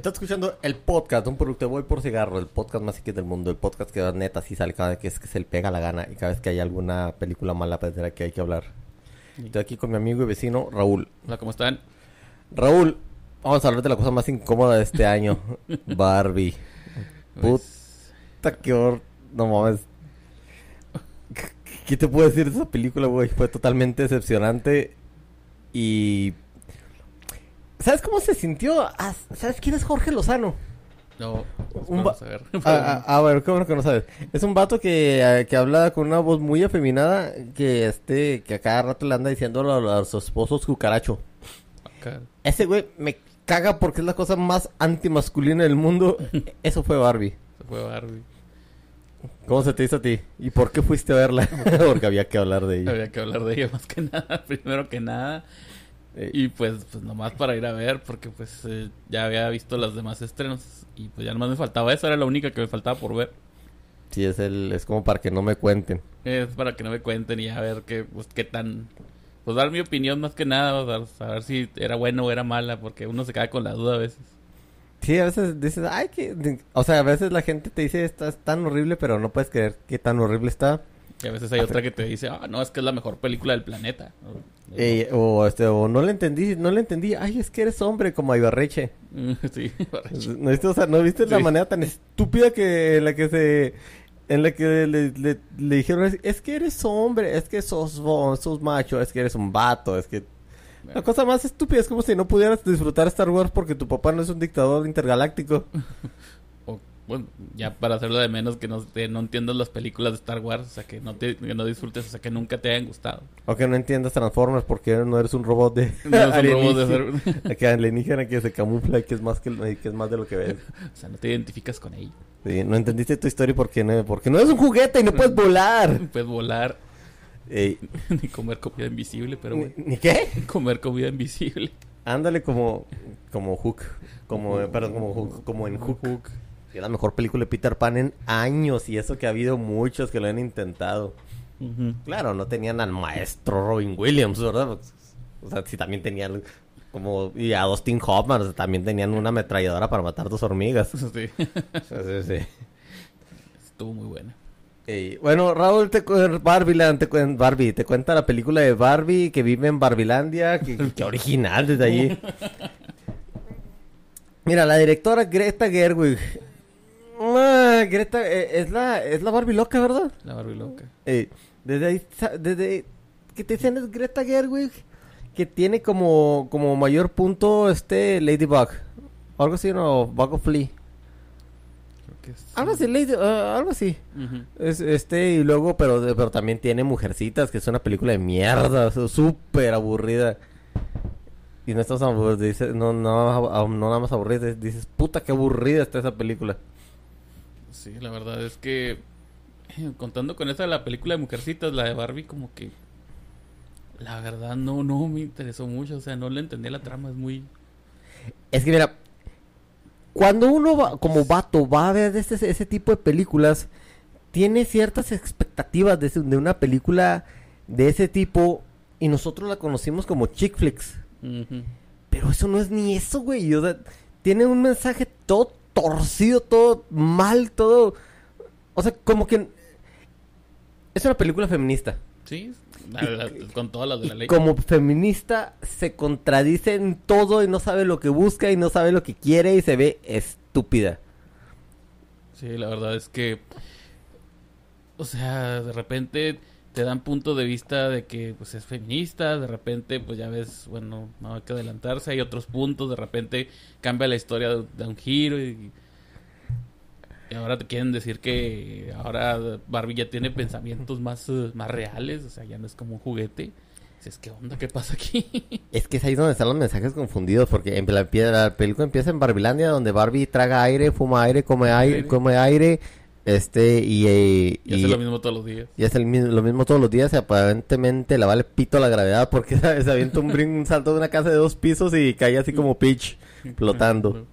Estás escuchando el podcast, un producto de Voy por Cigarro, el podcast más X del mundo, el podcast que neta sí sale cada vez que, es que se le pega la gana y cada vez que hay alguna película mala pues, de la que hay que hablar. Estoy aquí con mi amigo y vecino Raúl. Hola, ¿cómo están? Raúl, vamos a hablar de la cosa más incómoda de este año, Barbie. Pues, Puta que hor... No mames. ¿Qué te puedo decir de esa película, güey? Fue totalmente decepcionante y... ¿Sabes cómo se sintió? Ah, ¿Sabes quién es Jorge Lozano? no, pues, Un vamos va- a ver. Ah, ah, a ver, ¿cómo que no sabes? Es un vato que, eh, que habla con una voz muy afeminada que este que a cada rato le anda diciendo a, a sus esposos cucaracho. Acá. Ese güey me caga porque es la cosa más antimasculina del mundo. Eso fue Barbie. Se fue Barbie. ¿Cómo se te hizo a ti? ¿Y por qué fuiste a verla? porque había que hablar de ella. Había que hablar de ella más que nada, primero que nada. Eh, Y pues, pues nomás para ir a ver, porque pues eh, ya había visto los demás estrenos. Y pues ya nomás me faltaba esa, era la única que me faltaba por ver. Sí, es el, es como para que no me cuenten. Es para que no me cuenten y a ver qué, pues, qué tan... Pues dar mi opinión más que nada, o sea, saber si era buena o era mala, porque uno se queda con la duda a veces. Sí, a veces dices, ay, que... O sea, a veces la gente te dice, está tan horrible, pero no puedes creer qué tan horrible está. Y a veces hay otra que te dice, ah, no, es que es la mejor película del planeta. O- Eh, o, este, o no le entendí, no le entendí, ay, es que eres hombre, como a Ibarreche. sí, ¿No viste, o sea, ¿no viste la manera tan estúpida que en la que se... En la que le, le- le dijeron, es, que eres hombre, es que sos, sos macho, es que eres un vato, es que... La cosa más estúpida es como si no pudieras disfrutar Star Wars porque tu papá no es un dictador intergaláctico. O, bueno, ya para hacerlo de menos que no, que no entiendas las películas de Star Wars, o sea, que no, te, que no disfrutes, o sea, que nunca te hayan gustado. O que no entiendas Transformers porque no eres un robot de... No es un robot de ser- Que alienígena que se camufla y que es más que, que es más de lo que ves. O sea, no te identificas con ella. Sí, no entendiste tu historia porque no, porque no es un juguete y no puedes volar. Puedes volar, Ni comer comida invisible, pero ¿ni, bueno, ni qué? comer comida invisible. Ándale como como Hook, como perdón, como Hook, como en Hook. Es la mejor película de Peter Pan en años y eso que ha habido muchos que lo han intentado. Claro, no tenían al maestro Robin Williams, ¿verdad? O sea, sí también tenían como y a Dustin Hoffman, o sea, también tenían una ametralladora para matar dos hormigas. Sí, Sí, sí. estuvo muy buena. Ey, bueno, Raúl, te cu- Barbiland, te Barbie, te cuenta la película de Barbie que vive en Barbilandia, que, que original desde allí. Mira, la directora Greta Gerwig. Ah, Greta, eh, es la, es la Barbie loca, ¿verdad? La Barbie loca. Desde ahí, desde que te dicen es Greta Gerwig, que tiene como, como mayor punto este Ladybug. Algo así, no, Bug of Flea. Que es... Algo así, Lady, ah, algo así. Es, este, y luego, pero, pero también tiene Mujercitas, que es una película de mierda, súper aburrida. Y no estás aburrido, dices, no, no, a- no nada más aburrida, dices, puta, qué aburrida está esa película. Sí, la verdad es que contando con esa de la película de Mujercitas, la de Barbie, como que la verdad no, no me interesó mucho, o sea, no le entendí la trama, es muy... Es que mira, cuando uno va, como vato va a ver ese, ese tipo de películas, tiene ciertas expectativas de, de una película de ese tipo y nosotros la conocimos como chick flicks. Pero eso no es ni eso, güey. O sea, tiene un mensaje todo torcido, todo mal, todo... O sea, como que... Es una película feminista. Sí, la- con todas las de la ley. como feminista se contradice en todo y no sabe lo que busca y no sabe lo que quiere y se ve estúpida. Sí, la verdad es que, o sea, de repente te dan punto de vista de que pues es feminista, de repente pues ya ves, bueno, no hay que adelantarse, hay otros puntos, de repente cambia la historia de, de un giro y, y ahora te quieren decir que ahora Barbie ya tiene pensamientos más, eh, más reales, o sea, ya no es como un juguete. Dices, ¿qué onda? ¿Qué pasa aquí? Es que es ahí donde están los mensajes confundidos porque en la, la película empieza en Barbilandia donde Barbie traga aire, fuma aire, come aire, Aire. come aire, este y, eh, y hace lo mismo todos los días. Y es el lo mismo todos los días y aparentemente le vale pito la gravedad porque ¿sabes? se avienta un, brin- un salto de una casa de dos pisos y cae así como Peach flotando.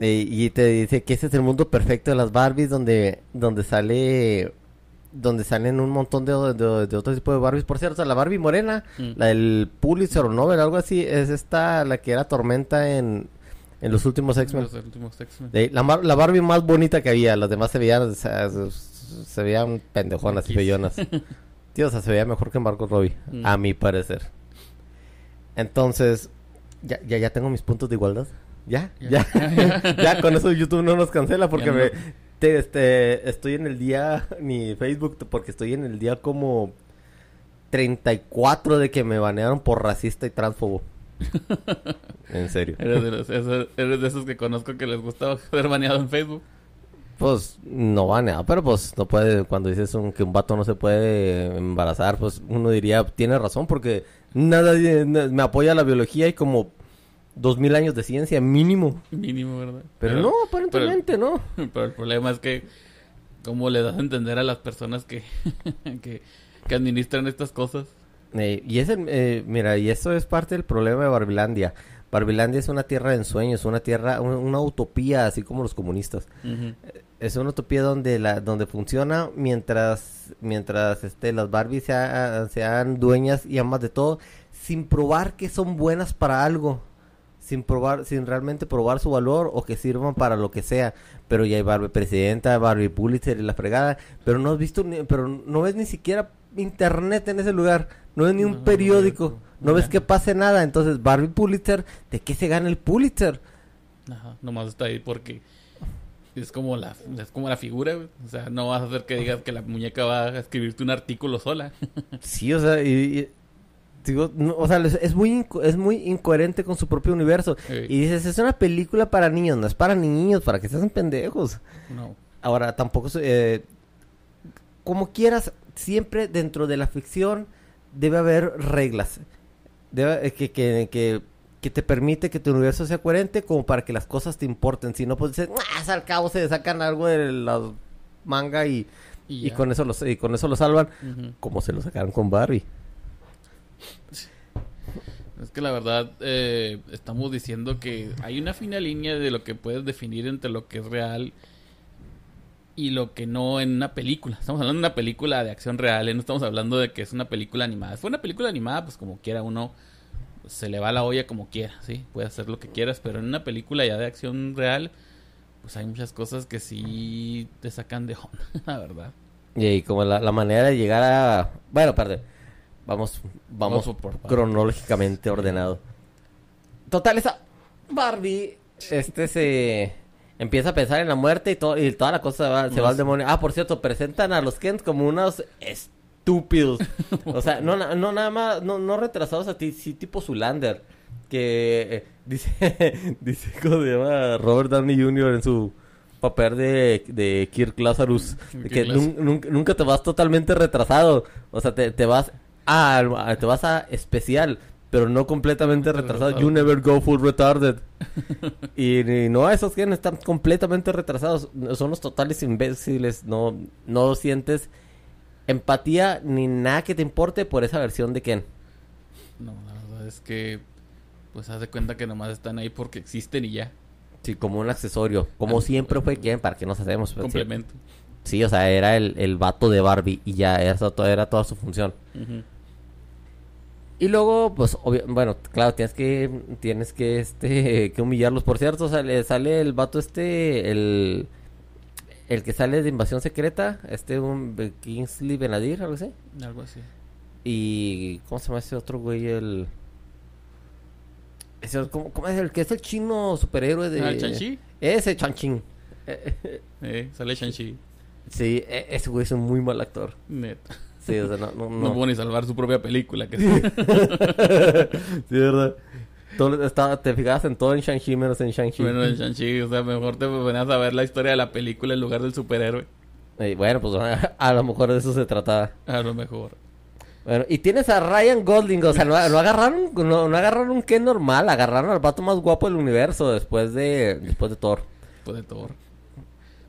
Eh, y te dice que ese es el mundo perfecto de las Barbies donde, donde sale donde salen un montón de, de, de otro tipo de Barbies. Por cierto, la Barbie morena, Mm. la del Pulitzer o Nobel, algo así, es esta, la que era Tormenta en, en los últimos X-Men. Los últimos X-Men. De- La, la Barbie más bonita que había, las demás se veían, o sea, se, se veían pendejonas y bellonas. Tío, o sea, se veía mejor que Margot Robbie, Mm. a mi parecer. Entonces, ya, ya, ya tengo mis puntos de igualdad. ¿Ya? Ya. ¿Ya? ya, con eso YouTube no nos cancela porque me, te- este, estoy en el día, ni Facebook, porque estoy en el día como 34 de que me banearon por racista y transfobo. en serio. Eres de, los- esos- eres de esos que conozco que les gusta ser baneado en Facebook. Pues no baneado, pero pues no puede, cuando dices un- que un vato no se puede embarazar, pues uno diría, tiene razón, porque nada me apoya la biología y como dos mil años de ciencia mínimo. Mínimo, ¿verdad? Pero, no, aparentemente no. Pero el problema es que, ¿cómo le das a entender a las personas que, que, que administran estas cosas? Eh, y ese, eh, mira, y eso es parte del problema de Barbilandia. Barbilandia es una tierra de ensueños, una tierra, un- una utopía, así como los comunistas. Ujú. Es una utopía donde la, donde funciona mientras, mientras este, las Barbies sea- sean dueñas y amas de todo, sin probar que son buenas para algo. Sin probar, sin realmente probar su valor o que sirvan para lo que sea. Pero ya hay Barbie presidenta, Barbie Pulitzer y la fregada. Pero no has visto, ni- pero no ves ni siquiera internet en ese lugar. No ves ni un No, periódico. no, No ves que pase nada. Entonces, Barbie Pulitzer, ¿de qué se gana el Pulitzer? Ajá, nomás está ahí porque es como la es como la figura, güey. O sea, no vas a hacer que digas que la muñeca va a escribirte un artículo sola. Sí, o sea, y, y- digo, no, o sea, es, muy inco- es muy incoherente con su propio universo. Y dices, es una película para niños, no es para niños, para que se hacen pendejos. No. Ahora, tampoco, eh, como quieras, siempre dentro de la ficción debe haber reglas. Debe, eh, que, que, que, que te permite que tu universo sea coherente como para que las cosas te importen. Si no, pues dices, "Ah, al cabo se sacan algo de la manga y, Y, con eso los, y con eso lo salvan. Como se lo sacaron con Barbie. Es que la verdad eh, estamos diciendo que hay una fina línea de lo que puedes definir entre lo que es real y lo que no en una película. Estamos hablando de una película de acción real, ¿eh? no estamos hablando de que es una película animada. Si fue una película animada, pues como quiera uno se le va la olla como quiera, ¿sí? Puede hacer lo que quieras, pero en una película ya de acción real, pues hay muchas cosas que sí te sacan de onda, la verdad. Y como la, la manera de llegar a... Bueno, perdón. Vamos, vamos por- cronológicamente ordenado. Total, esa Barbie, este se empieza a pensar en la muerte y, todo, y toda la cosa va- se va al demonio. Ah, por cierto, presentan a los Kent como unos estúpidos. o sea, no, no nada más, no, no retrasados a ti, sí tipo Zulander. Que eh, dice, dice, ¿cómo se llama? Robert Downey Jr. en su papel de, de Kirk Lazarus. que nun- nun- nunca te vas totalmente retrasado. O sea, te, te vas a, a- te vas a especial, pero no completamente retrasado. You never go full retarded. y, y no, esos que están completamente retrasados. Son los totales imbéciles. No, no sientes empatía ni nada que te importe por esa versión de Ken. No, la verdad es que pues haz de cuenta que nomás están ahí porque existen y ya. Sí, como un accesorio. Como Ah, siempre fue Ken, para que nos hacemos. Pues. Complemento. Sí, o sea, era el, el vato de Barbie y ya, era toda su función. Ujú. Y luego, pues, obvio- bueno, claro, tienes que, tienes que, este, que humillarlos. Por cierto, sale, sale el vato este, el, el que sale de Invasión Secreta, este, un eh, Kingsley Benadir, algo así. Algo así. Y, ¿cómo se llama ese otro güey? El, ese, ¿cómo, cómo es el que es el chino superhéroe de... Ah, el Shang-Chi. Ese Chanchín. Eh, sale Shang-Chi. Sí, e- ese güey es un muy mal actor. Neta. Sí, o sea, no, no, No, no. pudo ni salvar su propia película. Que sí, verdad. Todo, estaba, te fijabas en todo en Shang-Chi menos en Shang-Chi. bueno, el Shang-Chi, o sea, mejor te ponías a ver la historia de la película en lugar del superhéroe. Eh, bueno, pues a, lo mejor de eso se trataba. A lo mejor. Bueno, y tienes a Ryan Gosling, o sea, no, no agarraron, no, no agarraron un Ken normal, agarraron al vato más guapo del universo después de, después de Thor. Después de Thor.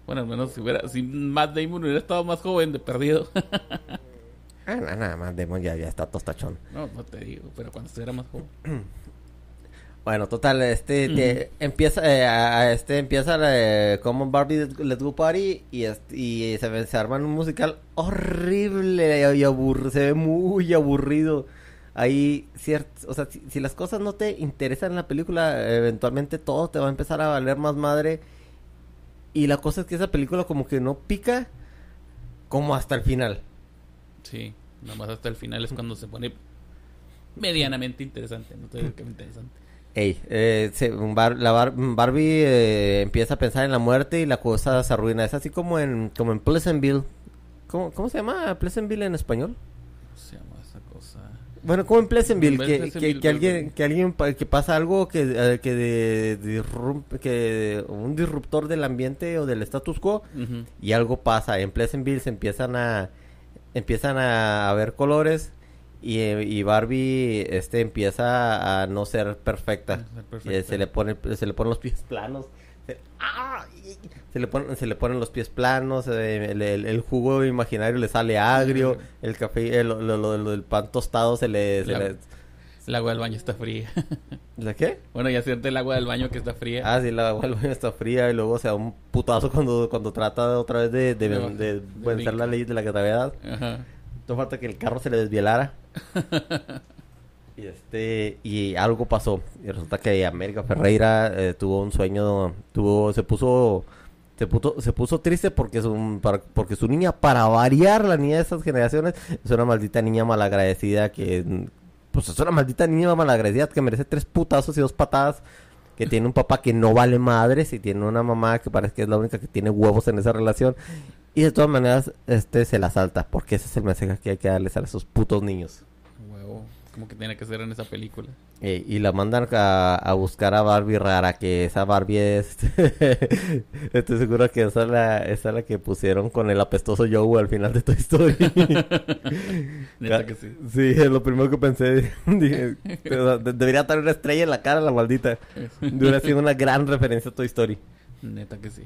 Bueno, al menos si hubiera, si Matt Damon hubiera estado más joven de perdido. Ah, no, nada más, Demon ya, ya está tostachón. no, no te digo, pero cuando estuviera más joven. Bueno, total, este te- empieza eh, a- este empieza eh, como Barbie Let's Go Party y este- y se, se arman un musical horrible y aburrido, se ve muy aburrido. Ahí cierto, o sea, si, si las cosas no te interesan en la película, eventualmente todo te va a empezar a valer más madre. Y la cosa es que esa película como que no pica como hasta el final. Sí, nomás hasta el final es cuando se pone medianamente interesante. No te digo que interesante. Ey, eh, se- Bar- la Bar- Barbie eh, empieza a pensar en la muerte y la cosa se arruina. Es así como en, como en Pleasantville. ¿Cómo, ¿Cómo se llama Pleasantville en español? ¿Cómo se llama esa cosa? Bueno, como en Pleasantville, que, que, Pleasantville, que alguien, que alguien que pasa algo que, eh, que de, que un disruptor del ambiente o del status quo y algo pasa. En Pleasantville se empiezan a empiezan a, a ver colores y, y Barbie este empieza a no ser perfecta. No ser Y, perfecta. eh, se le pone se le ponen los pies planos. Se, ¡Ah! le ponen se le ponen los pies planos, eh, el, el- el jugo imaginario le sale agrio, el café el, lo- lo- lo del pan tostado se le, se le- El agua del baño está fría. ¿La qué? bueno, ya siente el agua del baño que está fría. Ah, sí, la agua del baño está fría y luego se da un putazo cuando, cuando trata otra vez de, de, De- de de vencer la ley de la gravedad. Ajá. No falta que el carro se le desvielara. y este y algo pasó. Y resulta que América Ferreira eh, tuvo un sueño, tuvo, se puso, se puso, se puso triste porque su, para- porque su niña, para variar la niña de esas generaciones, es una maldita niña malagradecida que, pues es una maldita niña malagradecida que merece tres putazos y dos patadas. Que tiene un papá que no vale madres y tiene una mamá que parece que es la única que tiene huevos en esa relación. Y de todas maneras, este se la salta, porque ese es el mensaje que hay que darles a esos putos niños. Como que tiene que ser en esa película. Eh, y la mandan a, a buscar a Barbie rara, que esa Barbie es... Estoy seguro que esa es, la, esa es la que pusieron con el apestoso Joe al final de Toy Story. Neta que sí. Sí, es lo primero que pensé. Dije, debería tener una estrella en la cara la maldita. Hubiera sido una gran referencia a Toy Story. Neta que sí.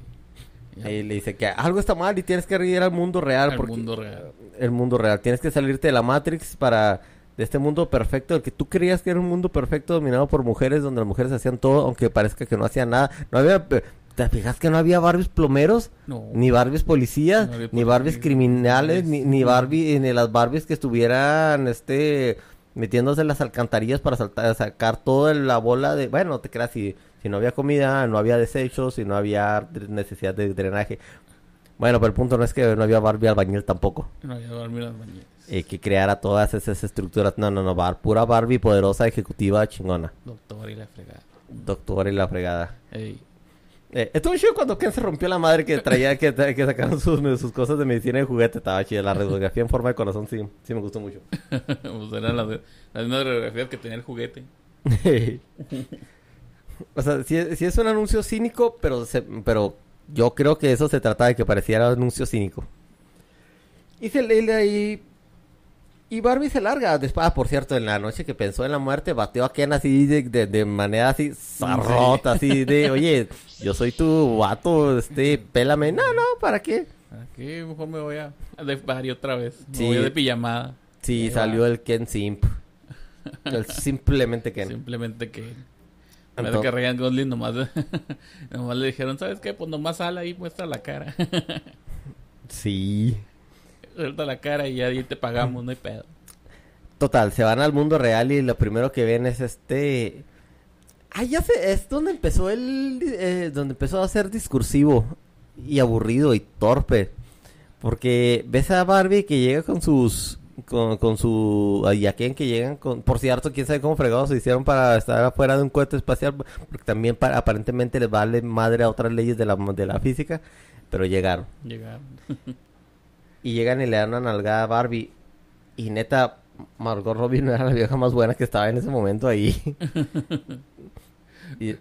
Ahí le dice que algo está mal y tienes que ir al mundo real. Al porque mundo real. El mundo real. Tienes que salirte de la Matrix para... De este mundo perfecto, el que tú creías que era un mundo perfecto dominado por mujeres, donde las mujeres hacían todo, aunque parezca que no hacían nada. No había... ¿Te fijas que no había Barbies plomeros? No. Ni Barbies policías, No ni Barbies criminales, ni, ni. Barbie, ni las Barbies que estuvieran, este, metiéndose en las alcantarillas para saltar, sacar toda la bola de, bueno, no te creas, si, si no había comida, no había desechos, si no había necesidad de drenaje. Bueno, pero el punto no es que no había Barbie albañil tampoco, No había las mañanas. Eh, que creara todas esas estructuras, no, no, no, bar, pura Barbie poderosa, ejecutiva, chingona, Doctor y la fregada. doctora y la fregada. Ey. Eh, estuvo chido cuando Ken se rompió la madre que traía, que, que sacaron sus, sus cosas de medicina y juguete. Estaba chida. La radiografía en forma de corazón sí, sí me gustó mucho. pues eran las, mismas radiografías que tenía el juguete. o sea, sí, es- sí es un anuncio cínico, pero, se- pero yo creo que eso se trata de que pareciera anuncio cínico. Y se le ahí. Y Barbie se larga. Después, ah, por cierto, en la noche que pensó en la muerte, bateó a Ken así de, de, de manera así zarrota, así de, oye, yo soy tu vato, este, pélame. No, no, ¿para qué? Aquí mejor me voy a, de party otra vez. Me Sí. voy de pijamada. Sí, Ahí salió va. el Ken Simp. El simplemente Ken. Simplemente que... En vez Entonces- de que Ryan Gosling nomás, nomás le dijeron, ¿sabes qué? Pues nomás sal ahí, muestra la cara. Sí. Suelta la cara y ya te pagamos, no hay pedo. Total, se van al mundo real y lo primero que ven es este... Ah, ya sé, es donde empezó el... eh, donde empezó a ser discursivo y aburrido y torpe. Porque ves a Barbie que llega con sus... Con, con su... Y a Ken que llegan con... Por cierto, quién sabe cómo fregados se hicieron para estar afuera de un cohete espacial. Porque también para- aparentemente les vale madre a otras leyes de la, de la física. Pero llegaron. Llegaron. Y llegan y le dan una nalgada a Barbie. Y neta, Margot Robbie no era la vieja más buena que estaba en ese momento ahí. y,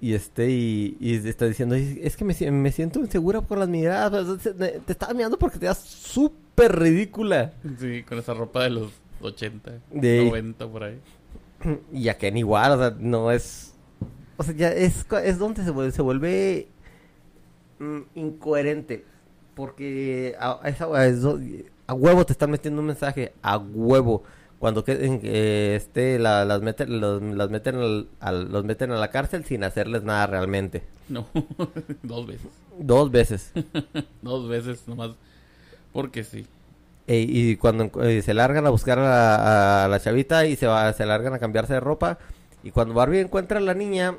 y este, y, y está diciendo, "Es- que me, si- me siento insegura por las miradas. Te te estaba mirando porque te das súper ridícula. Sí, con esa ropa de los 80, De- 90 por ahí. Y a Ken igual, o sea, no es... O sea, ya es, es donde se vuelve, se vuelve mm, incoherente. Porque a, esa- a huevo te están metiendo un mensaje, a huevo. cuando que, en- eh, este, la- las meten, los, las meten al- al- los meten a la cárcel sin hacerles nada realmente. No, dos veces. Dos veces. Dos veces nomás. Porque sí. E- y cuando eh, se largan a buscar a la, a la chavita y se va, se largan a cambiarse de ropa. Y cuando Barbie encuentra a la niña,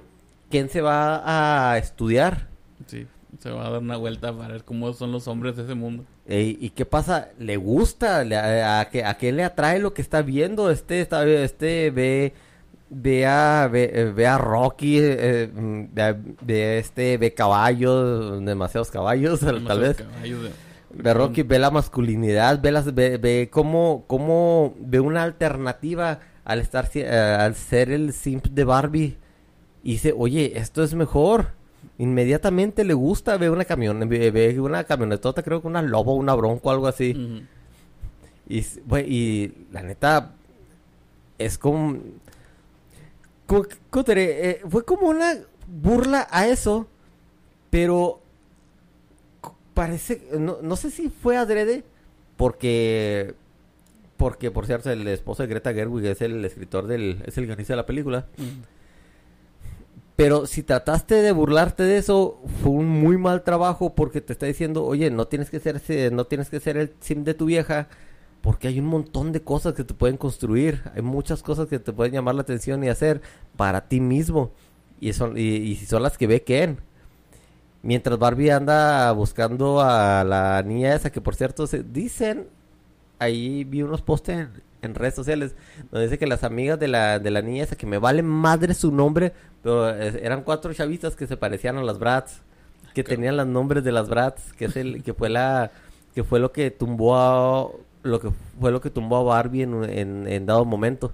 Ken se va a estudiar. Sí. Se va a dar una vuelta para ver cómo son los hombres de ese mundo. ¿Y qué pasa? ¿Le gusta? ¿Le- a, a, ¿A qué le atrae lo que está viendo? Este, está, este ve, ve, a, ve, eh, ve a Rocky, eh, eh, mm, ve, a- ve este, ve caballos, demasiados caballos, tal vez. caballos de- Ve Rocky, ve la masculinidad, ve, las, ve, ve cómo, cómo ve una alternativa al estar, eh, al ser el simp de Barbie. Y dice, oye, esto es mejor. Inmediatamente le gusta, ve una camión, ve, una camionetota, creo que una lobo, una bronco, algo así. Y, güey, y la neta, es como... Eh, fue como una burla a eso, pero parece, no, no sé si fue adrede, porque, porque por cierto, el esposo de Greta Gerwig es el escritor del, es el guionista de la película. Pero si trataste de burlarte de eso, fue un muy mal trabajo porque te está diciendo, oye, no tienes que ser, no tienes que ser el sim de tu vieja, porque hay un montón de cosas que te pueden construir, hay muchas cosas que te pueden llamar la atención y hacer para ti mismo. Y son, y, si son las que ve Ken. Mientras Barbie anda buscando a la niña esa, que por cierto se dicen, ahí vi unos posts en redes sociales, donde dice que las amigas de la, de la niña esa, que me vale madre su nombre, pero eh, eran cuatro chavitas que se parecían a las Bratz, que tenían los nombres de las Bratz, que es el, que fue la, que fue lo que tumbó a, lo que fue lo que tumbó a Barbie en, en, en dado momento.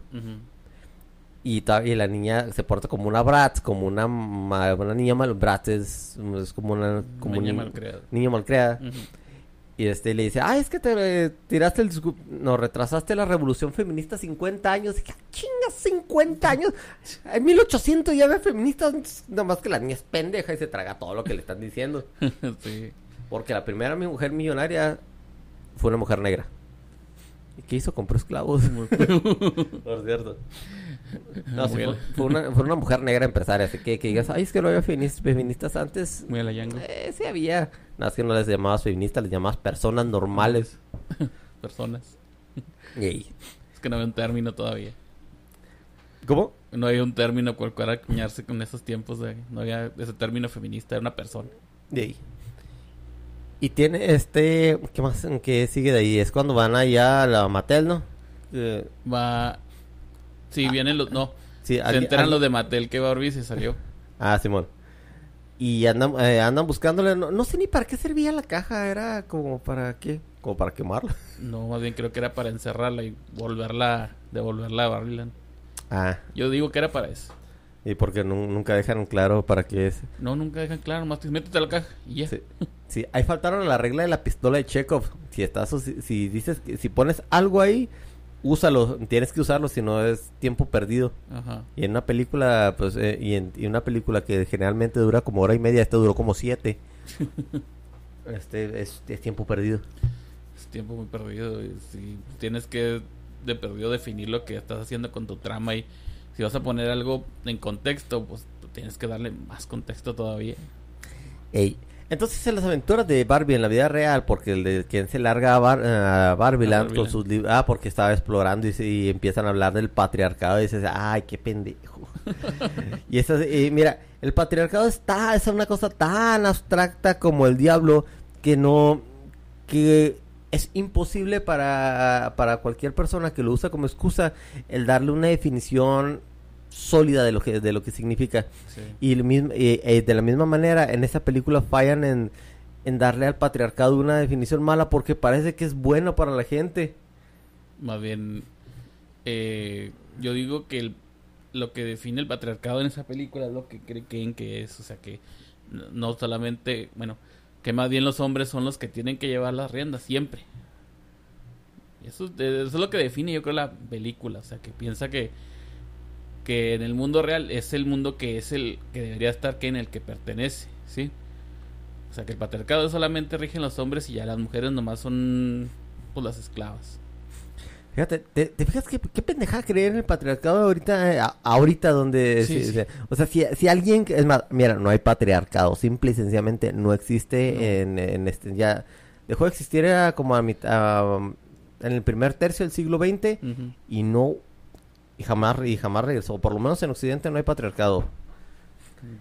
Y, ta- y la niña se porta como una Bratz, como una, una niña mal, Bratz es, es como una, como Niña un malcriada. niño malcriada. Ujú. Y este le dice, ah, es que te eh, tiraste el... No, retrasaste la revolución feminista 50 años. Y dije, "Ah, chinga, 50 años. En 1800 ya había feministas. Nada más que la niña es pendeja y se traga todo lo que le están diciendo. sí. Porque la primera mujer millonaria fue una mujer negra. ¿Y qué hizo? Compró esclavos. Por cierto. No, sí, fue, una, fue una mujer negra empresaria. Así que, que digas, ay, es que no había feministas, feministas antes. Muy a la. Eh, sí había. Nada, es que no les llamabas feministas, les llamabas personas normales. Personas. Ey. Es que no había un término todavía. ¿Cómo? No había un término cual para acuñarse con esos tiempos de... No había ese término feminista, era una persona. Ahí. Y tiene este. ¿Qué más? ¿Qué sigue de ahí? Es cuando van allá a la Mattel, ¿no? Eh, Va... Sí, vienen los... No. sí, Se enteran los de Mattel que Barbie se salió. Ah, Simón. Y andan, eh, andan buscándole. No, no sé ni para qué servía la caja. Era como para qué. Como para quemarla. No, más bien creo que era para encerrarla y volverla... Devolverla a Barbieland. Ah, Yo digo que era para eso. y porque nu- nunca dejan claro para qué es. No, nunca dejan claro. Más te métete a la caja y ya. Sí. Sí, ahí faltaron la regla de la pistola de Chekhov. Si estás, si, si dices si pones algo ahí, úsalo. Tienes que usarlo, si no es tiempo perdido. Ajá. Y en una película, pues, eh, y en y una película que generalmente dura como hora y media, esta duró como siete. este es, es tiempo perdido. Es tiempo muy perdido. y Si tienes que de perdido definir lo que estás haciendo con tu trama y si vas a poner algo en contexto, pues tienes que darle más contexto todavía. Ey. Entonces en las aventuras de Barbie en la vida real, porque el de quien se larga a, Bar a Barbieland A con sus libros, ah, porque estaba explorando y, se- y empiezan a hablar del patriarcado y dices, ay, qué pendejo. y eso, y mira, el patriarcado está, es una cosa tan abstracta como el diablo que no, que es imposible para, para cualquier persona que lo usa como excusa el darle una definición sólida de lo que, de lo que significa. Sí. Y el mismo, eh, eh, de la misma manera, en esa película fallan en, en darle al patriarcado una definición mala porque parece que es bueno para la gente. Más bien, eh, yo digo que el- lo que define el patriarcado en esa película es lo que creen que es. O sea, que no- solamente, bueno, que más bien los hombres son los que tienen que llevar las riendas siempre. Eso es lo que define, yo creo, la película. O sea, que piensa que, que en el mundo real es el mundo que es el que debería estar que en el que pertenece, ¿sí? O sea, que el patriarcado solamente rigen los hombres y ya las mujeres nomás son pues las esclavas. Fíjate, ¿te, te fijas qué, qué pendejada creer en el patriarcado ahorita, eh, a- ahorita donde... Sí, sí, sí. o sea, si, si alguien... Es más, mira, no hay patriarcado, simple y sencillamente no existe No. En, en este... Ya dejó de existir era como a mitad... en el primer tercio del siglo XX y no... Y jamás, y jamás regresó. Por lo menos en Occidente no hay patriarcado.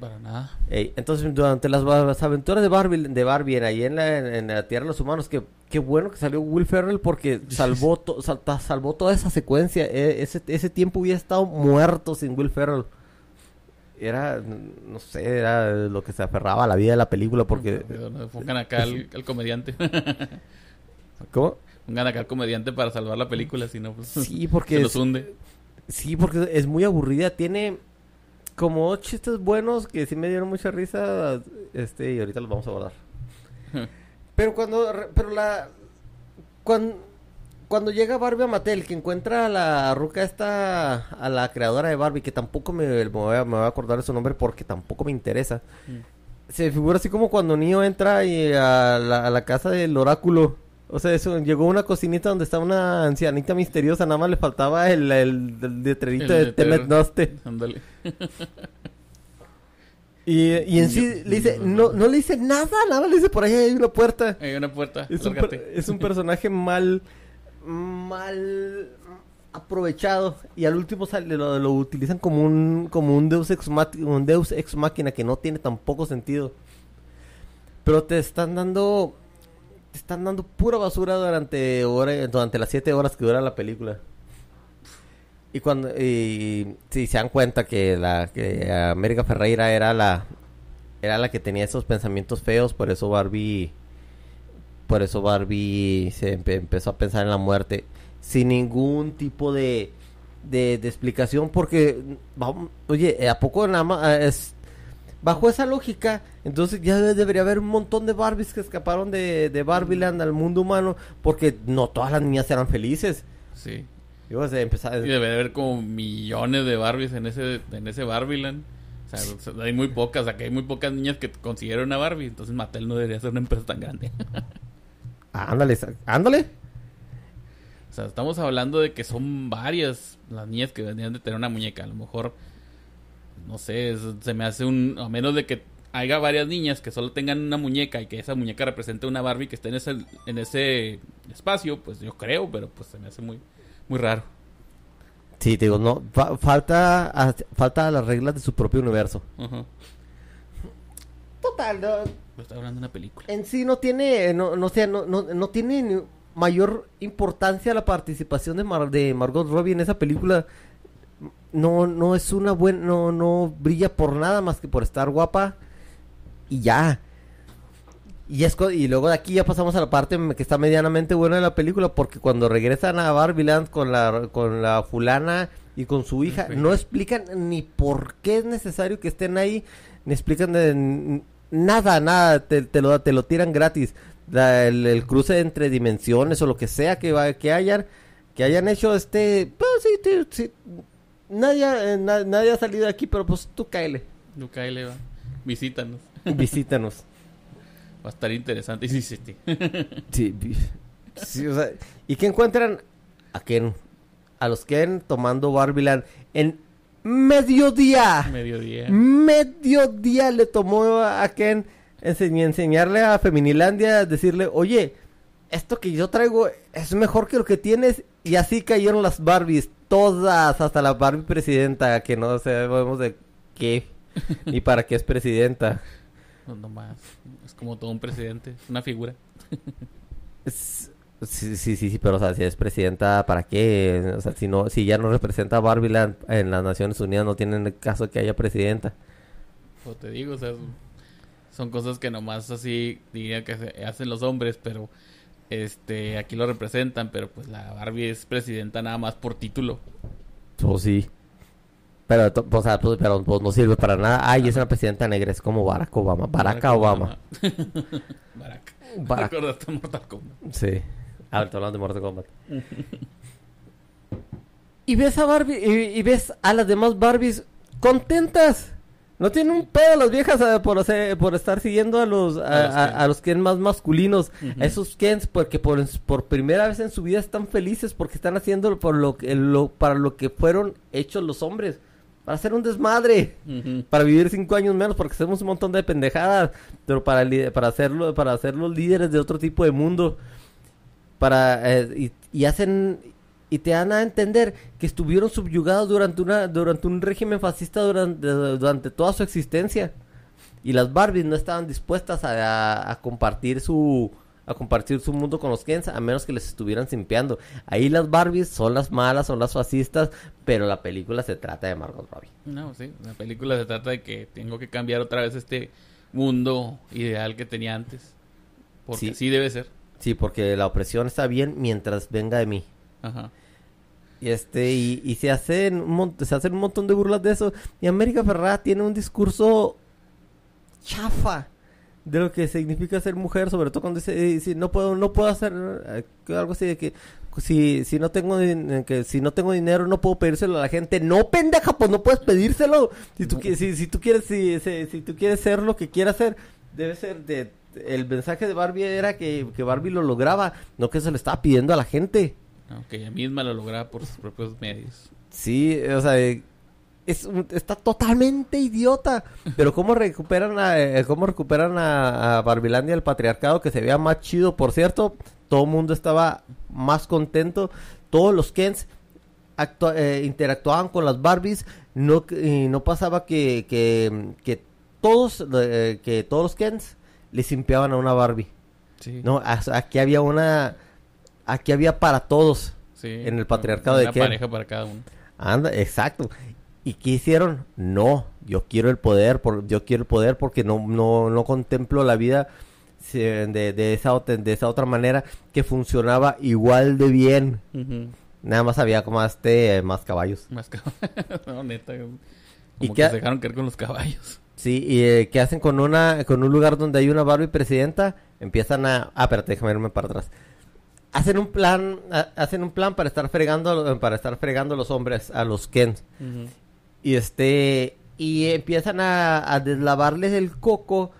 Para nada. Ey, entonces, durante las, las aventuras de Barbie, de Barbie en- ahí en la, en, en la Tierra de los Humanos, que qué bueno que salió Will Ferrell porque salvó, to- salvó toda esa secuencia. E- ese, ese tiempo hubiera estado muerto sin Will Ferrell. Era, no sé, era lo que se aferraba a la vida de la película porque... No, Pongan acá al, al comediante. ¿Cómo? Pongan acá al comediante para salvar la película, si no, pues Sí, porque... se los hunde. Sí, porque es muy aburrida. Tiene como dos chistes buenos que sí me dieron mucha risa. Este, y ahorita los vamos a abordar. pero cuando, pero la, cuando, cuando llega Barbie a Mattel, que encuentra a la ruca esta, a la creadora de Barbie, que tampoco me, me voy, a, me voy a acordar de su nombre porque tampoco me interesa. Mm. Se figura así como cuando Neo entra y a, la, a la casa del oráculo. O sea, eso, llegó una cocinita donde estaba una ancianita misteriosa, nada más le faltaba el, el, el letrerito El de. Temet Noste. Ándale. Y, y en sí le dice, no, no le dice nada, nada, le dice por ahí hay una puerta. Hay una puerta. Es un, es un personaje mal, mal aprovechado y al último sale, lo, lo utilizan como un, como un Deus ex un Deus ex máquina que no tiene tampoco sentido. Pero te están dando, están dando pura basura durante hora, durante las siete horas que dura la película. Y cuando y si se dan cuenta que la que América Ferreira era la era la que tenía esos pensamientos feos, por eso Barbie por eso Barbie se empe- empezó a pensar en la muerte sin ningún tipo de de, de explicación porque vamos, oye, a poco nada más es bajo esa lógica, entonces ya de- debería haber un montón de Barbies que escaparon de, de Barbieland al mundo humano, porque no todas las niñas eran felices. Sí. Y debe de haber como millones de Barbies en ese, en ese Barbieland. O sea, hay muy pocas, o sea, que hay muy pocas niñas que consiguieron una Barbie. Entonces Mattel no debería ser una empresa tan grande. Ándale, ándale. O sea, estamos hablando de que son varias las niñas que deberían de tener una muñeca. A lo mejor, no sé, es- se me hace un... A menos de que haya varias niñas que solo tengan una muñeca y que esa muñeca represente una Barbie que esté en ese, en ese espacio, pues yo creo, pero pues se me hace muy, muy raro. Sí, te digo, no, fa- falta, a- falta las reglas de su propio universo. Ajá. Total, no, Pero está hablando de una película. en sí no tiene, no, no, sea, no, no, no tiene mayor importancia la participación de, Mar- de Margot Robbie en esa película. No, no es una buena, no, no brilla por nada más que por estar guapa y ya. Y es y luego de aquí ya pasamos a la parte que está medianamente buena de la película porque cuando regresan a Barbieland con la con la fulana y con su hija no explican ni por qué es necesario que estén ahí, ni explican de- nada, nada, te, te lo te lo tiran gratis. La- el, el cruce entre dimensiones o lo que sea que va, que hayan que hayan hecho este, pues sí, sí, sí. Nadie, eh, na- nadie ha salido de aquí, pero pues tú cáele. Luca va. Visítanos. Visítanos. Va a estar interesante. Y sí, sí, sí. Sí, vi- sí, o sea, ¿y qué encuentran? ¿A quién? A los Ken tomando Barbieland en mediodía. Mediodía. Mediodía le tomó a Ken enseñ- enseñarle a Feminilandia, decirle, oye, esto que yo traigo es mejor que lo que tienes. Y así cayeron las Barbies, todas, hasta la Barbie presidenta, que no sabemos de qué ni para qué es presidenta. No, no más. Es como todo un presidente. Es una figura. Es- Sí, sí, sí, sí, pero o sea, si es presidenta, ¿para qué? O sea, si no, si ya no representa a Barbieland en las Naciones Unidas, no tienen caso que haya presidenta. O te digo, o sea, son cosas que nomás así diría que se hacen los hombres, pero este aquí lo representan, pero pues la Barbie es presidenta nada más por título. Pues sí. Pero, o sea, pues, pero pues, no sirve para nada. Ay, es una presidenta negra, es como Barack Obama. Barack, Obama. Barack. Barack. Recordaste a Mortal Kombat. Sí. A ver, estoy hablando de Mortal Kombat. y ves a Barbie, y, y ves a las demás Barbies contentas. No tienen un pedo las viejas eh, por, hacer- por estar siguiendo a los, a, A los a- Ken. a los Ken más masculinos. A esos Kens porque por, por primera vez en su vida están felices porque están haciendo por lo, que- lo, para lo que fueron hechos los hombres. Para hacer un desmadre. Para vivir cinco años menos porque hacemos un montón de pendejadas. Pero para, para, hacerlo, para hacer los líderes de otro tipo de mundo. Para, eh, y, y hacen y te dan a entender que estuvieron subyugados durante una durante un régimen fascista durante, durante toda su existencia y las Barbies no estaban dispuestas a, a- a compartir su a compartir su mundo con los Kens a menos que les estuvieran simpeando. Ahí las Barbies son las malas, son las fascistas, pero la película se trata de Margot Robbie. No, sí, la película se trata de que tengo que cambiar otra vez este mundo ideal que tenía antes. Porque Sí. sí debe ser. Sí, porque la opresión está bien mientras venga de mí. Ajá. Y este, y, y se hacen un se hacen un montón de burlas de eso. Y América Ferrara tiene un discurso chafa de lo que significa ser mujer, sobre todo cuando dice, dice, no puedo, no puedo hacer eh, algo así de que si, si no tengo din- que si no tengo dinero no puedo pedírselo a la gente. No, pendeja, pues no puedes pedírselo. Si tú, si, si tú quieres, si, si, si tú quieres ser lo que quieras ser, debe ser de el mensaje de Barbie era que, que Barbie lo lograba, no que se lo estaba pidiendo a la gente. Aunque ella misma lo lograba por sus propios medios. Sí, o sea, es está totalmente idiota. Pero cómo recuperan a, eh, cómo recuperan a, a Barbilandia el patriarcado que se veía más chido, por cierto. Todo el mundo estaba más contento. Todos los Kens eh, interactuaban con las Barbies. No, y no pasaba que, que, que todos eh, que todos los Kens les limpiaban a una Barbie. Sí. No, aquí había una aquí había para todos. Sí. en el patriarcado de Una Ken. pareja para cada uno. Anda, exacto. ¿Y qué hicieron? No, yo quiero el poder, por, yo quiero el poder porque no, no, no contemplo la vida de, de, esa, de esa otra manera que funcionaba igual de bien. Nada más había como este, más caballos. Más caballos. no, neta. Como ¿Y que qué se dejaron caer con los caballos. Sí, y eh, ¿qué hacen con una con un lugar donde hay una Barbie presidenta? Empiezan a... Ah, espérate, déjame irme para atrás. Hacen un plan, ha- hacen un plan para estar fregando, para estar fregando a los hombres, a los Ken. Ujú. Y este. Y empiezan a, a deslavarles el coco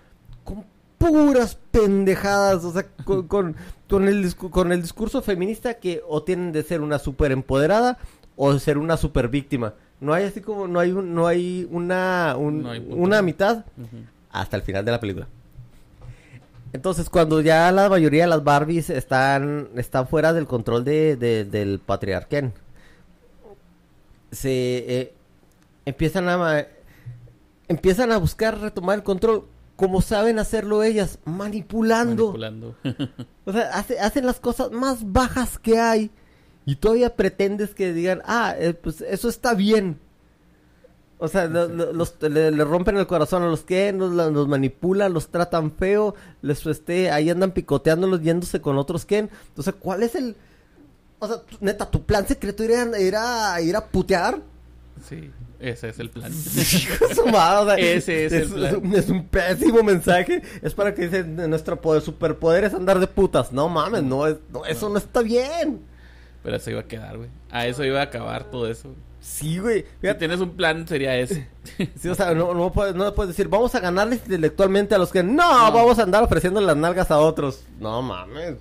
con puras pendejadas. O sea, con, con, con el, con el discurso feminista que o tienen de ser una super empoderada o de ser una super víctima. No hay así como, no hay, un- no hay una, un- No hay punto. una mitad hasta el final de la película. Entonces, cuando ya la mayoría de las Barbies están, están fuera del control de, de- del patriarcado, se eh, empiezan a empiezan a buscar retomar el control como saben hacerlo ellas, manipulando. Manipulando. O sea, hace- hacen las cosas más bajas que hay y todavía pretendes que digan, ah, eh, pues eso está bien. O sea, lo- lo- los, le, le rompen el corazón a los que los, la- los manipulan, los tratan feo, les este, ahí andan picoteándolos yéndose con otros Ken. Entonces, ¿cuál es el... O sea, neta, tu plan secreto era, ir a putear. sí, ese es el plan. Hijo de su madre, o sea, Ese es el plan. un- es un pésimo mensaje. Es para que dicen, nuestro poder, superpoder es andar de putas. No mames, no, es, no, eso no está bien. Pero eso iba a quedar, güey. A eso iba a acabar todo eso. Sí, güey. Si tienes un plan, sería ese. sí, o sea, no, no, puedes, no puedes decir, vamos a ganarles intelectualmente a los que... No, No. vamos a andar ofreciendo las nalgas a otros. No mames.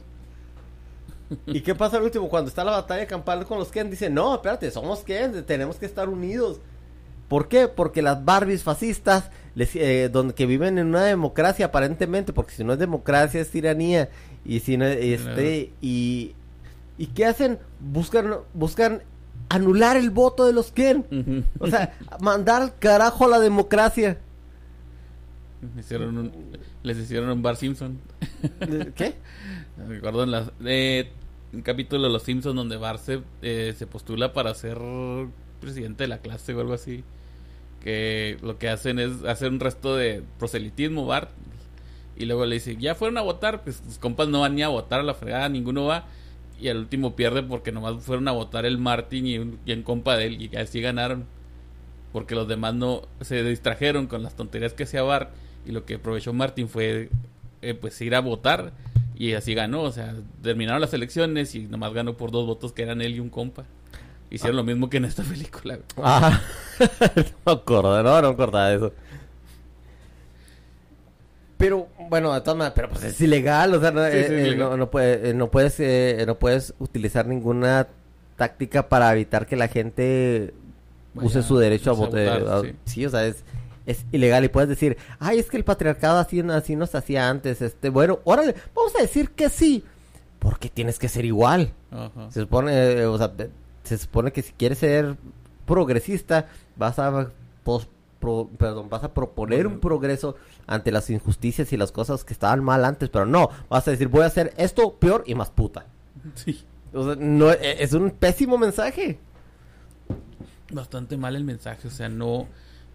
¿Y qué pasa al último? Cuando está la batalla campal con los Ken, dice, no, espérate, somos Ken, tenemos que estar unidos. ¿Por qué? Porque las Barbies fascistas, les- eh, donde, que viven en una democracia aparentemente, porque si no es democracia es tiranía. Y si no, este, y, ¿y qué hacen? Buscan, buscan anular el voto de los Ken. O sea, mandar al carajo a la democracia. Hicieron un- les hicieron un Bar Simpson. ¿Qué? En la, eh, un capítulo de Los Simpsons donde Bart se, eh, se postula para ser presidente de la clase o algo así. Que lo que hacen es hacer un resto de proselitismo, Bart. Y luego le dice, ya fueron a votar, pues sus compas no van ni a votar a la fregada, ninguno va. Y al último pierde porque nomás fueron a votar el Martin y un, y un compa de él y así ganaron. Porque los demás no se distrajeron con las tonterías que hacía Bart. Y lo que aprovechó Martin fue eh, pues ir a votar. Y así ganó. O sea, terminaron las elecciones y nomás ganó por dos votos que eran él y un compa. Hicieron lo mismo que en esta película. Ah, no me acuerdo, no, no me acordaba de eso. Pero, bueno, de todas maneras, pero pues es ilegal, o sea, no, Sí, sí, eh, eh, ilegal. no, no puede- eh, no puedes, eh, no puedes utilizar ninguna táctica para evitar que la gente Vaya use su derecho a votar. sí. sí. o sea, es, es ilegal y puedes decir, ay, es que el patriarcado así, así nos hacía antes, este, bueno, órale, vamos a decir que sí, porque tienes que ser igual. Ajá. Se supone, o sea, se supone que si quieres ser progresista, vas a pos- pro- perdón, vas a proponer un progreso ante las injusticias y las cosas que estaban mal antes, pero no, vas a decir, voy a hacer esto peor y más puta. Sí. O sea, no, eh, es un pésimo mensaje. Bastante mal el mensaje, o sea, no...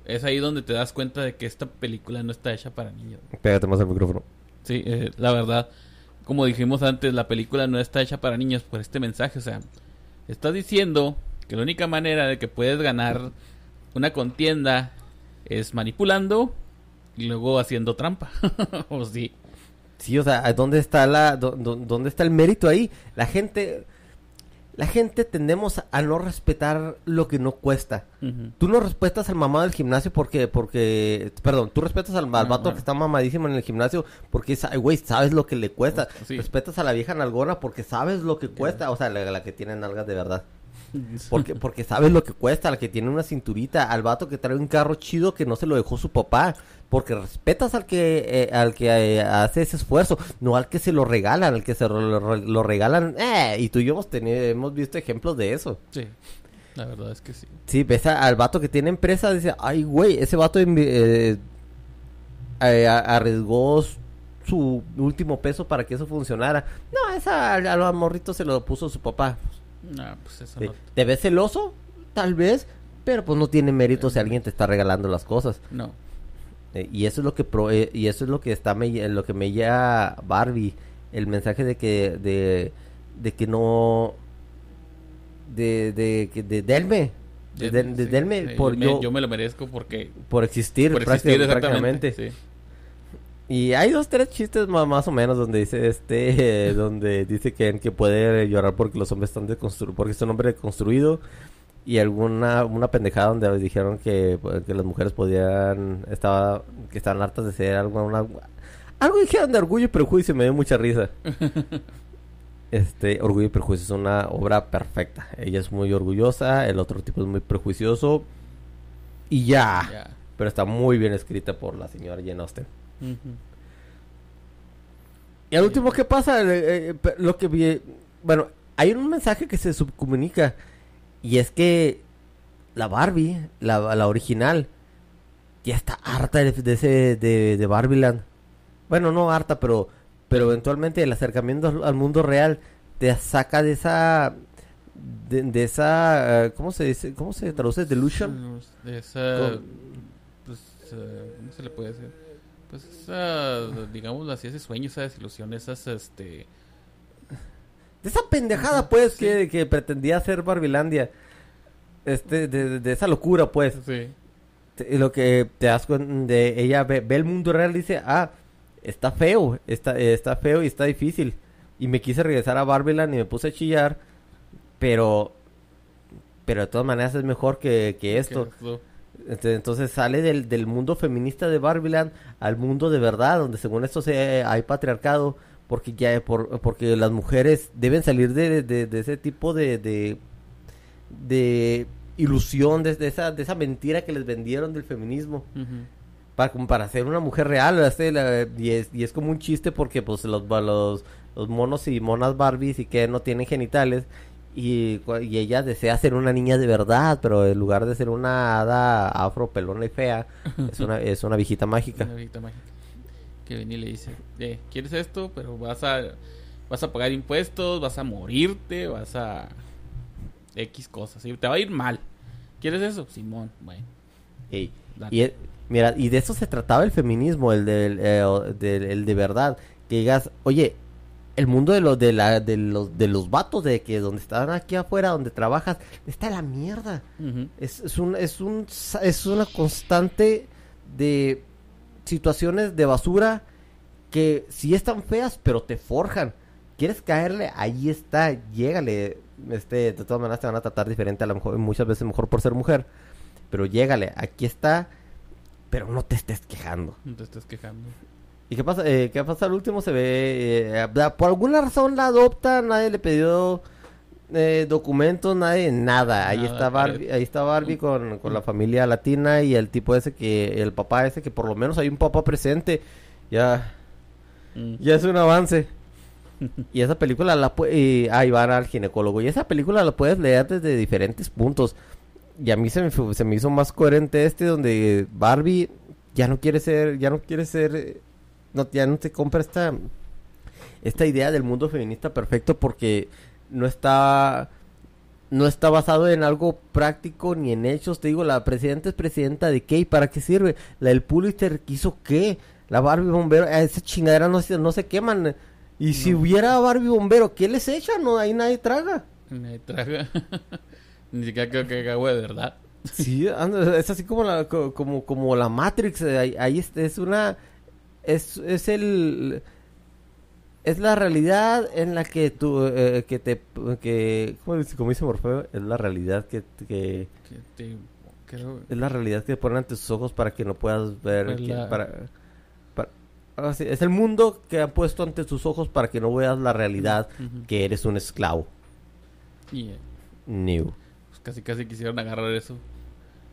Es ahí donde te das cuenta de que esta película no está hecha para niños. Pégate más al micrófono. Sí, eh, la verdad, como dijimos antes, la película no está hecha para niños por este mensaje. O sea, estás diciendo que la única manera de que puedes ganar una contienda es manipulando y luego haciendo trampa. o sí. Sí, o sea, ¿dónde está la, dó- dó- dónde está el mérito ahí? La gente, la gente tendemos a no respetar lo que no cuesta. Ujú. Tú no respetas al mamá del gimnasio porque, porque, perdón, tú respetas al, al vato que está mamadísimo en el gimnasio porque, güey, sabes lo que le cuesta. Sí. Respetas a la vieja nalgona porque sabes lo que cuesta, o sea, la, la que tiene nalgas de verdad. Porque, porque sabes lo que cuesta, la que tiene una cinturita, al vato que trae un carro chido que no se lo dejó su papá. Porque respetas al que, eh, al que eh, hace ese esfuerzo, no al que se lo regalan, al que se lo, lo- lo regalan. Eh, y tú y yo hemos, tenido, hemos visto ejemplos de eso. Sí, la verdad es que sí. Sí, ves a- al vato que tiene empresa, dice, ay, güey, ese vato eh, eh, a- arriesgó su último peso para que eso funcionara. No, esa al, al morrito se lo puso su papá. Pues eso Sí. no. ¿Te ves celoso? Tal vez, pero pues no tiene mérito si alguien te está regalando las cosas. No. Eh, y eso es lo que pro- eh, y eso es lo que está me, lo que me lleva Barbie, el mensaje de que de, de que no de de que de delme de, de- delme eh, por yo, me, yo, me lo merezco porque... por existir, Por existir prácticamente. Sí. Y hay dos, tres chistes ma- más, o menos donde dice este, eh, donde dice que, que puede llorar porque los hombres están deconstruidos, porque es un hombre deconstruido. Y alguna, una pendejada donde dijeron que, pues, que las mujeres podían, estaba, que estaban hartas de ser algo, una- algo dijeron de orgullo y prejuicio, me dio mucha risa. Este, Orgullo y Prejuicio es una obra perfecta. Ella es muy orgullosa, el otro tipo es muy prejuicioso. Y ya. Ya. Pero está muy bien escrita por la señora Jane Austen. Y al último, ¿qué pasa? Eh, eh, pe- lo que vi... Bueno, hay un mensaje que se subcomunica. Y es que la Barbie, la, la original, ya está harta de, de ese de, de Barbieland. Bueno, no harta, pero pero eventualmente el acercamiento al, al mundo real te saca de esa de, de esa eh, ¿cómo se dice? ¿Cómo se traduce? Delusion. De esa... Con- Eh, ¿cómo se le puede decir? Pues esa, digamos así, ese sueño, esa desilusión, esas, este... De esa pendejada, pues, Sí. que, que pretendía hacer Barbilandia. Este, de, de esa locura, pues. Sí. Lo que te das cuenta de ella ve, ve el mundo real y dice, ah, está feo, está, está feo y está difícil. Y me quise regresar a Barbiland y me puse a chillar, pero, pero de todas maneras es mejor que, que esto. Que esto- Entonces sale del, del mundo feminista de Barbiland al mundo de verdad, donde según esto se, hay patriarcado, porque ya por, porque las mujeres deben salir de, de- de ese tipo de, de, de ilusión, de, esa, de esa mentira que les vendieron del feminismo, para, como para ser una mujer real, este, la- y, es, y es como un chiste porque pues los, los, los monos y monas Barbies y que no tienen genitales, y, y ella desea ser una niña de verdad, pero en lugar de ser una hada afro, pelona y fea, es una, es una viejita mágica. Una varita mágica. Que viene y le dice, eh, ¿quieres esto? Pero vas a, vas a pagar impuestos, vas a morirte, vas a... X cosas, ¿sí? te va a ir mal. ¿Quieres eso? Simón, bueno. Ey. Y, e- mira, y de eso se trataba el feminismo, el del, eh, o- del- el de verdad. Que digas, oye, el mundo de los de la de los de los vatos de que donde están aquí afuera, donde trabajas, está la mierda. Es, es un es un es una constante de situaciones de basura que sí están feas, pero te forjan. ¿Quieres caerle? Ahí está, llégale. Este, de todas maneras te van a tratar diferente, a lo mejor muchas veces mejor por ser mujer, pero llégale, aquí está, pero no te estés quejando. No te estés quejando. ¿Y qué pasa? Eh, ¿Qué pasa al último? Se ve... eh, por alguna razón la adopta, nadie le pidió eh, documentos, nadie, nada. Ahí Nada, está Barbie, ahí está Barbie con, con la familia latina y el tipo ese que... El papá ese que por lo menos hay un papá presente. Ya... Mm. Ya es un avance. Y esa película la pu- y ahí van al ginecólogo. Y esa película la puedes leer desde diferentes puntos. Y a mí se me, se me hizo más coherente este donde Barbie ya no quiere ser, ya no quiere ser, eh, no, ya no te compra esta, esta idea del mundo feminista perfecto porque no está, no está basado en algo práctico ni en hechos. Te digo, la presidenta es presidenta de qué y para qué sirve. La del Pulitzer quiso qué. La Barbie bombero, a esa chingadera no se, no se queman. Y si hubiera Barbie bombero, ¿qué les echa? No, ahí nadie traga. Me traga. Ni siquiera creo que haga de verdad. Sí, es así como la, co- como, como la Matrix. eh, Ahí, ahí es, es una. Es, es el. Es la realidad en la que tú. eh, que te. Que, ¿cómo, dice, Morfeo? Es la realidad que, que. Que te- creo- Es la realidad que ponen ante tus ojos para que no puedas ver. Pues que- la- para, para- es el mundo que han puesto ante tus ojos para que no veas la realidad que eres un esclavo. Y eh, New. pues casi casi quisieron agarrar eso.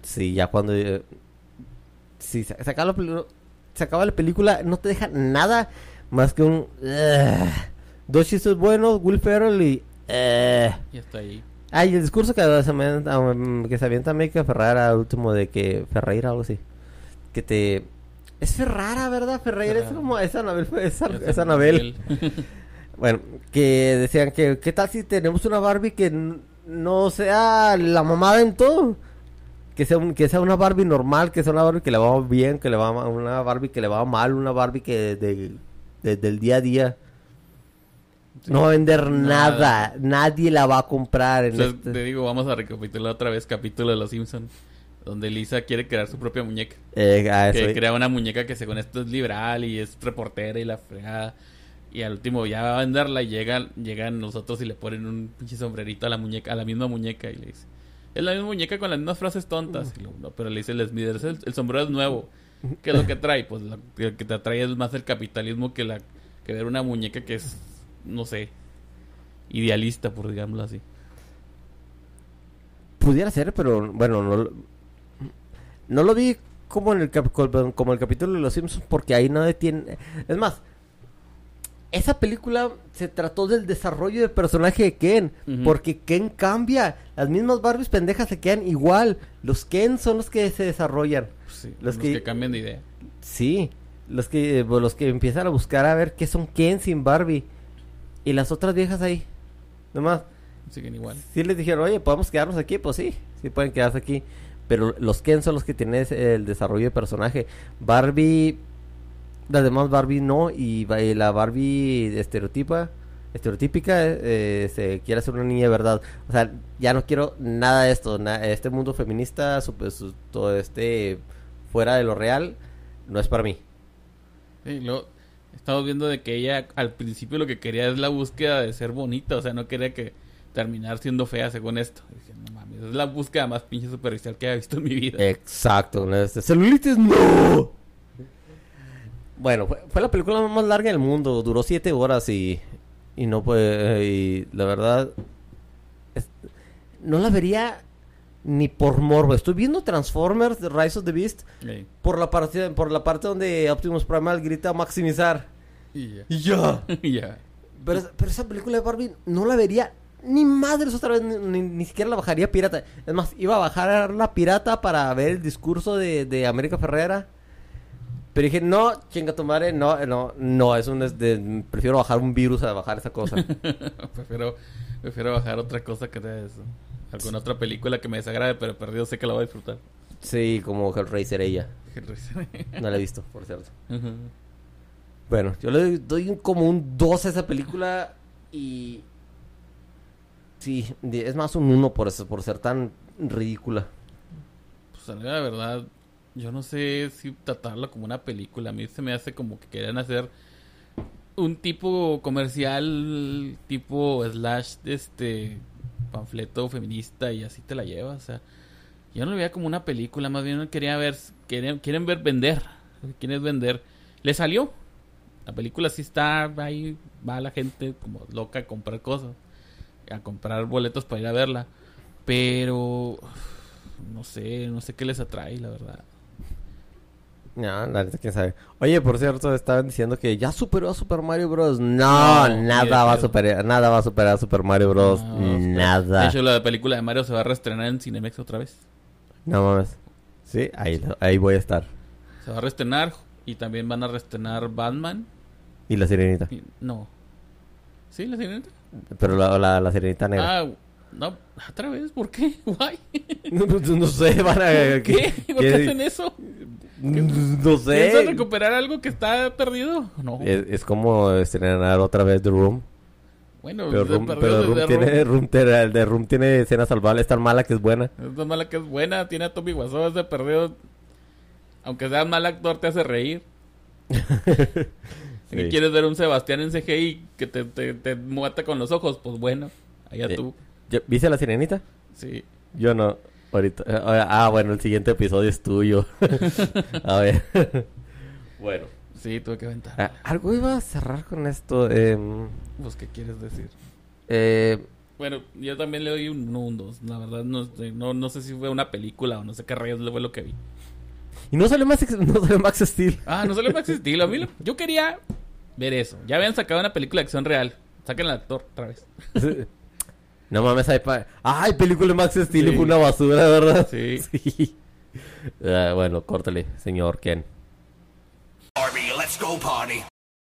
Sí, ya cuando... eh, sí, se, se acaba la película... No te deja nada más que un... Dos chistes buenos, Will Ferrell y... Y hasta ahí. Ah, y el discurso que se, avienta- um, que se avienta Mica Ferrara, último de que... Ferreira, algo así. Que te... Es Ferrara, ¿verdad? Ferreira es como... Es Anabel. Es, es Anabel. Bueno, que decían que... ¿Qué tal si tenemos una Barbie que no sea la mamada en todo? Que sea, un- que sea una Barbie normal, que sea una Barbie que le va bien, que le va una Barbie que le va mal, una Barbie que de, de- del día a día Sí. no va a vender Nada. nada. nadie la va a comprar en Entonces, este- te digo, vamos a recapitular otra vez capítulo de Los Simpsons. Donde Lisa quiere crear su propia muñeca. Eh, a Que crea una muñeca que según esto es liberal y es reportera y la fregada. Y al último ya va a venderla y llegan, llegan nosotros y le ponen un pinche sombrerito a la muñeca, a la misma muñeca y le dice, es la misma muñeca con las mismas frases tontas. No, pero le dice el Smithers, "Es el, el sombrero es nuevo. ¿Qué es lo que trae? Pues lo, que te atrae es más el capitalismo que la que ver una muñeca que es, no sé, idealista, por digámoslo así. pudiera ser pero bueno no no lo vi como en el cap- como el capítulo de los Simpsons porque ahí no tiene es más esa película se trató del desarrollo del personaje de Ken porque Ken cambia las mismas Barbies pendejas se quedan igual los Ken son los que se desarrollan Pues sí, Los los, que- que... cambian de idea. Sí, los que, eh, pues, los que empiezan a buscar a ver qué son Ken sin Barbie. Y las otras viejas ahí. Nomás, Siguen igual. sí les dijeron, oye, ¿podemos quedarnos aquí? Pues sí, sí pueden quedarse aquí. Pero los Ken son los que tienen el desarrollo de personaje. Barbie, las demás Barbie no. Y, y la Barbie estereotipa, estereotípica, eh, se quiere hacer una niña de verdad. O sea, ya no quiero nada de esto. na- este mundo feminista, su- su- todo este fuera de lo real, no es para mí. Sí, luego estamos viendo de que ella al principio lo que quería es la búsqueda de ser bonita, o sea, no quería que terminar siendo fea según esto. Y dije, no mames, es la búsqueda más pinche superficial que he visto en mi vida. Exacto, ¿no? Este, celulitis no. Bueno, fue, fue la película más larga del mundo, duró siete horas y, y no fue, y la verdad, es- no la vería ni por morbo. Estoy viendo Transformers, The Rise of the Beast, por la parte, por la parte donde Optimus Primal grita maximizar. Y ya. Pero, esa- pero esa película de Barbie no la vería ni madres otra vez, ni, ni- ni siquiera la bajaría pirata. Es más, iba a bajar la pirata para ver el discurso de, de América Ferrera. Pero dije, no, chinga tu madre, no, no, no, es un, es de- prefiero bajar un virus a bajar esa cosa. prefiero, prefiero bajar otra cosa que de eso. Alguna otra película que me desagrade, pero perdido sé que la voy a disfrutar. sí, como Hellraiser ella. Risa. No la he visto, por cierto. Bueno, yo le doy, un- como un 2 a esa película y... Sí, es más un 1 por, eso, por ser tan ridícula. Pues a la verdad, yo no sé si tratarlo como una película. A mí se me hace como que querían hacer un tipo comercial, tipo slash, este panfleto feminista y así te la llevas. O sea, yo no lo veía como una película, más bien quería ver, quieren, quieren ver vender, quieren vender. Le salió, La película sí está ahí, va la gente como loca a comprar cosas, a comprar boletos para ir a verla. Pero no sé, no sé qué les atrae, la verdad. No, la neta, quién sabe. Oye, por cierto, estaban diciendo que ya superó a Super Mario Bros. No, de nada va a superar, nada va a superar a Super Mario Bros. No, De nada. hecho, la película de Mario se va a reestrenar en Cinemex otra vez. No mames. Sí, ahí, ahí voy a estar. Se va a reestrenar y también van a reestrenar Batman. Y la sirenita. Y- No. ¿Sí, la sirenita? Pero la, la, la sirenita negra. Ah, no, otra vez, ¿por qué? Guay. No, no- no sé, van a... ¿Qué? ¿Por qué hacen eso? No sé. ¿Piensan recuperar algo que está perdido? No. Es, es como estrenar otra vez The Room. Bueno, Pero, Room, pero Room tiene, Room, tiene- el de Room tiene escena salvable, es tan mala que es buena. Es tan mala que es buena, tiene a Tommy Wiseau, es de perdido. Aunque sea mal actor, te hace reír. Si Sí. quieres ver un Sebastián en CGI que te, te, te muata con los ojos, pues bueno, allá Eh, tú. ¿Ya- ¿Viste la sirenita? Sí. Yo no. Ahorita. eh, Ah, bueno, el siguiente episodio es tuyo. a ver. bueno. Sí, tuve que aventar. Ah, algo iba a cerrar con esto. em, Pues, ¿qué quieres decir? eh, Bueno, yo también le doy un 1 un 2. La verdad, no, sé- no, no sé si fue una película o no sé qué rayos fue lo que vi. y no sale Max, no sale Max Steel. Ah, no sale Max Steel. A mí lo- yo quería ver eso. Ya habían sacado una película de acción real. Saquen al actor otra vez. No mames, hay pa- Ay, película de Max Steel Sí. fue una basura, ¿verdad? Sí. Sí. Ah, bueno, córtale, señor Ken. Barbie, let's go party.